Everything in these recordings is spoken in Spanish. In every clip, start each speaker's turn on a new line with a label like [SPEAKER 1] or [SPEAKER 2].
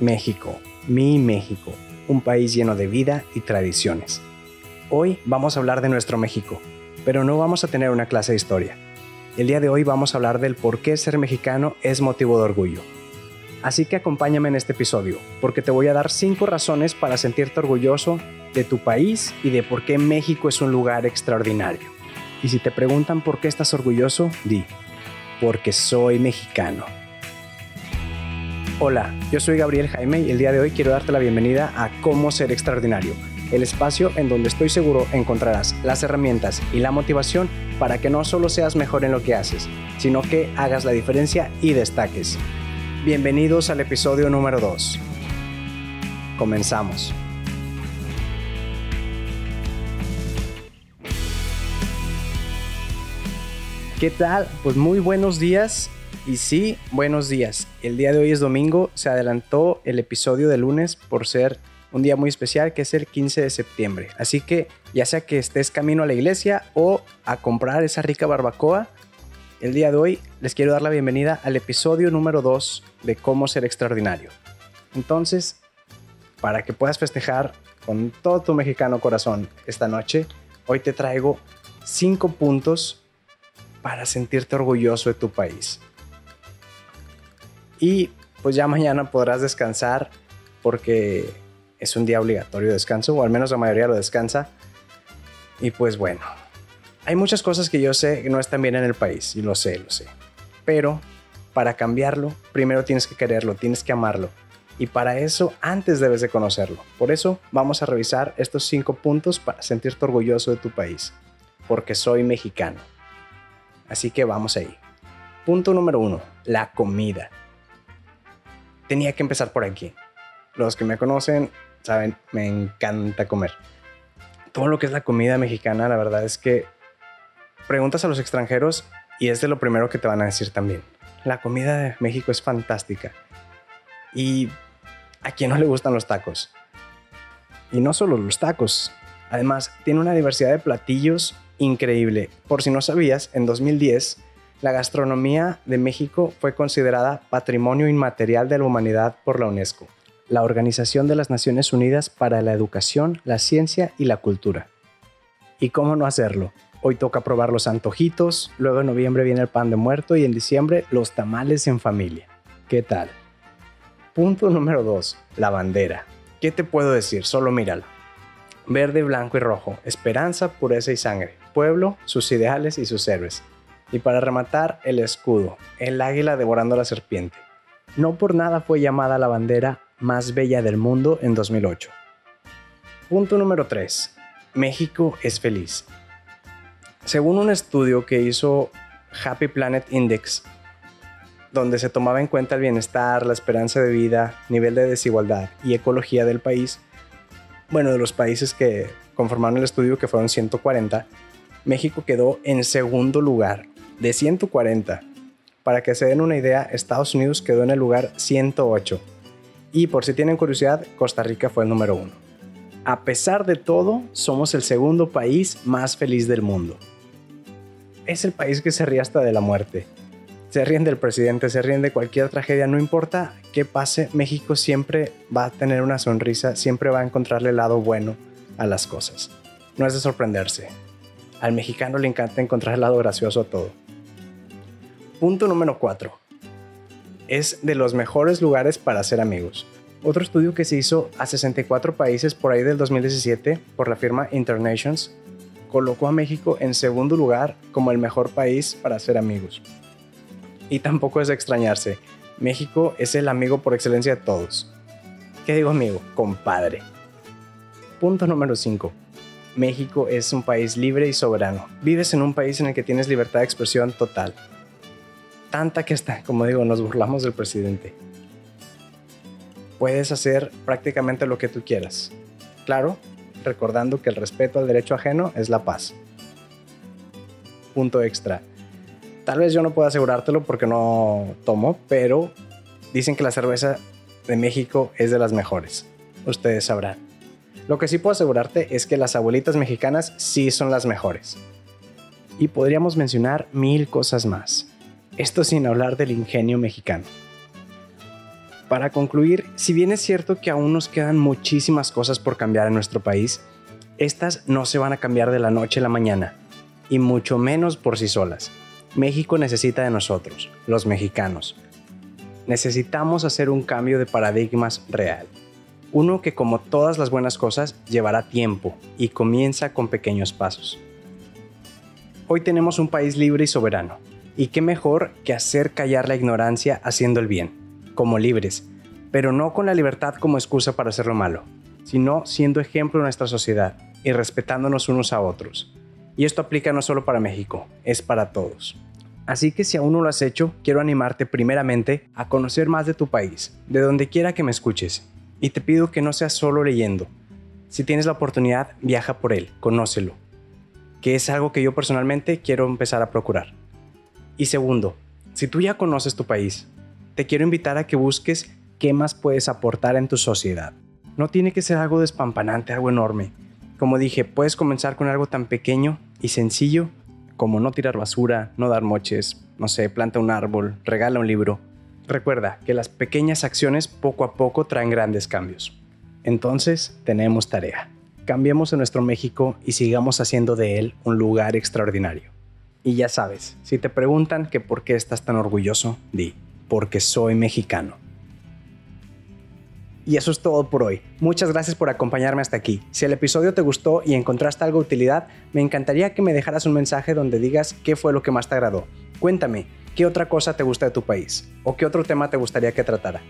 [SPEAKER 1] México, mi México, un país lleno de vida y tradiciones. Hoy vamos a hablar de nuestro México, pero no vamos a tener una clase de historia. El día de hoy vamos a hablar del por qué ser mexicano es motivo de orgullo. Así que acompáñame en este episodio, porque te voy a dar 5 razones para sentirte orgulloso de tu país y de por qué México es un lugar extraordinario. Y si te preguntan por qué estás orgulloso, di, porque soy mexicano. Hola, yo soy Gabriel Jaime y el día de hoy quiero darte la bienvenida a Cómo Ser Extraordinario, el espacio en donde estoy seguro encontrarás las herramientas y la motivación para que no solo seas mejor en lo que haces, sino que hagas la diferencia y destaques. Bienvenidos al episodio número 2. Comenzamos. ¿Qué tal? Pues muy buenos días y sí, buenos días. El día de hoy es domingo, se adelantó el episodio de lunes por ser un día muy especial que es el 15 de septiembre. Así que ya sea que estés camino a la iglesia o a comprar esa rica barbacoa, el día de hoy les quiero dar la bienvenida al episodio número 2 de Cómo ser extraordinario. Entonces, para que puedas festejar con todo tu mexicano corazón esta noche, hoy te traigo 5 puntos para sentirte orgulloso de tu país. Y pues ya mañana podrás descansar porque es un día obligatorio de descanso, o al menos la mayoría lo descansa. Y pues bueno, hay muchas cosas que yo sé que no están bien en el país, y lo sé, lo sé. Pero para cambiarlo, primero tienes que quererlo, tienes que amarlo. Y para eso, antes debes de conocerlo. Por eso vamos a revisar estos cinco puntos para sentirte orgulloso de tu país. Porque soy mexicano. Así que vamos ahí. Punto número uno, la comida tenía que empezar por aquí. Los que me conocen saben, me encanta comer. Todo lo que es la comida mexicana, la verdad es que preguntas a los extranjeros y es de lo primero que te van a decir también. La comida de México es fantástica. Y a quién no le gustan los tacos. Y no solo los tacos. Además, tiene una diversidad de platillos increíble. Por si no sabías, en 2010 la gastronomía de México fue considerada Patrimonio Inmaterial de la Humanidad por la UNESCO, la Organización de las Naciones Unidas para la Educación, la Ciencia y la Cultura. ¿Y cómo no hacerlo? Hoy toca probar los antojitos, luego en noviembre viene el pan de muerto y en diciembre los tamales en familia. ¿Qué tal? Punto número 2. La bandera. ¿Qué te puedo decir? Solo mírala. Verde, blanco y rojo. Esperanza, pureza y sangre. Pueblo, sus ideales y sus héroes. Y para rematar, el escudo, el águila devorando a la serpiente. No por nada fue llamada la bandera más bella del mundo en 2008. Punto número 3. México es feliz. Según un estudio que hizo Happy Planet Index, donde se tomaba en cuenta el bienestar, la esperanza de vida, nivel de desigualdad y ecología del país, bueno, de los países que conformaron el estudio, que fueron 140, México quedó en segundo lugar de 140. Para que se den una idea, Estados Unidos quedó en el lugar 108. Y por si tienen curiosidad, Costa Rica fue el número uno. A pesar de todo, somos el segundo país más feliz del mundo. Es el país que se ríe hasta de la muerte. Se ríen del presidente, se ríen de cualquier tragedia, no importa qué pase, México siempre va a tener una sonrisa, siempre va a encontrarle el lado bueno a las cosas. No es de sorprenderse. Al mexicano le encanta encontrar el lado gracioso a todo. Punto número 4. Es de los mejores lugares para hacer amigos. Otro estudio que se hizo a 64 países por ahí del 2017 por la firma Internations colocó a México en segundo lugar como el mejor país para hacer amigos. Y tampoco es de extrañarse, México es el amigo por excelencia de todos. ¿Qué digo amigo? Compadre. Punto número 5. México es un país libre y soberano. Vives en un país en el que tienes libertad de expresión total tanta que está, como digo, nos burlamos del presidente. Puedes hacer prácticamente lo que tú quieras. Claro, recordando que el respeto al derecho ajeno es la paz. Punto extra. Tal vez yo no pueda asegurártelo porque no tomo, pero dicen que la cerveza de México es de las mejores. Ustedes sabrán. Lo que sí puedo asegurarte es que las abuelitas mexicanas sí son las mejores. Y podríamos mencionar mil cosas más. Esto sin hablar del ingenio mexicano. Para concluir, si bien es cierto que aún nos quedan muchísimas cosas por cambiar en nuestro país, estas no se van a cambiar de la noche a la mañana, y mucho menos por sí solas. México necesita de nosotros, los mexicanos. Necesitamos hacer un cambio de paradigmas real. Uno que como todas las buenas cosas llevará tiempo y comienza con pequeños pasos. Hoy tenemos un país libre y soberano, y qué mejor que hacer callar la ignorancia haciendo el bien, como libres, pero no con la libertad como excusa para hacer lo malo, sino siendo ejemplo en nuestra sociedad y respetándonos unos a otros. Y esto aplica no solo para México, es para todos. Así que si aún no lo has hecho, quiero animarte primeramente a conocer más de tu país, de donde quiera que me escuches. Y te pido que no seas solo leyendo. Si tienes la oportunidad, viaja por él, conócelo. Que es algo que yo personalmente quiero empezar a procurar. Y segundo, si tú ya conoces tu país, te quiero invitar a que busques qué más puedes aportar en tu sociedad. No tiene que ser algo despampanante, algo enorme. Como dije, puedes comenzar con algo tan pequeño y sencillo como no tirar basura, no dar moches, no sé, planta un árbol, regala un libro. Recuerda que las pequeñas acciones poco a poco traen grandes cambios. Entonces, tenemos tarea. Cambiemos a nuestro México y sigamos haciendo de él un lugar extraordinario. Y ya sabes, si te preguntan que por qué estás tan orgulloso, di, porque soy mexicano. Y eso es todo por hoy. Muchas gracias por acompañarme hasta aquí. Si el episodio te gustó y encontraste algo de utilidad, me encantaría que me dejaras un mensaje donde digas qué fue lo que más te agradó. Cuéntame, ¿qué otra cosa te gusta de tu país? ¿O qué otro tema te gustaría que tratara?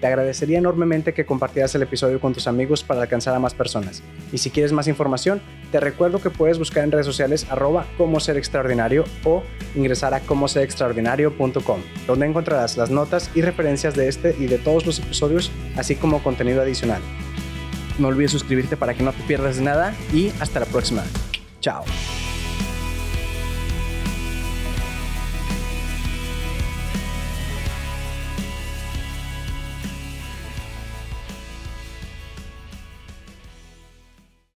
[SPEAKER 1] Te agradecería enormemente que compartieras el episodio con tus amigos para alcanzar a más personas. Y si quieres más información, te recuerdo que puedes buscar en redes sociales arroba como ser extraordinario o ingresar a comoserextraordinario.com, donde encontrarás las notas y referencias de este y de todos los episodios, así como contenido adicional. No olvides suscribirte para que no te pierdas nada y hasta la próxima. Chao.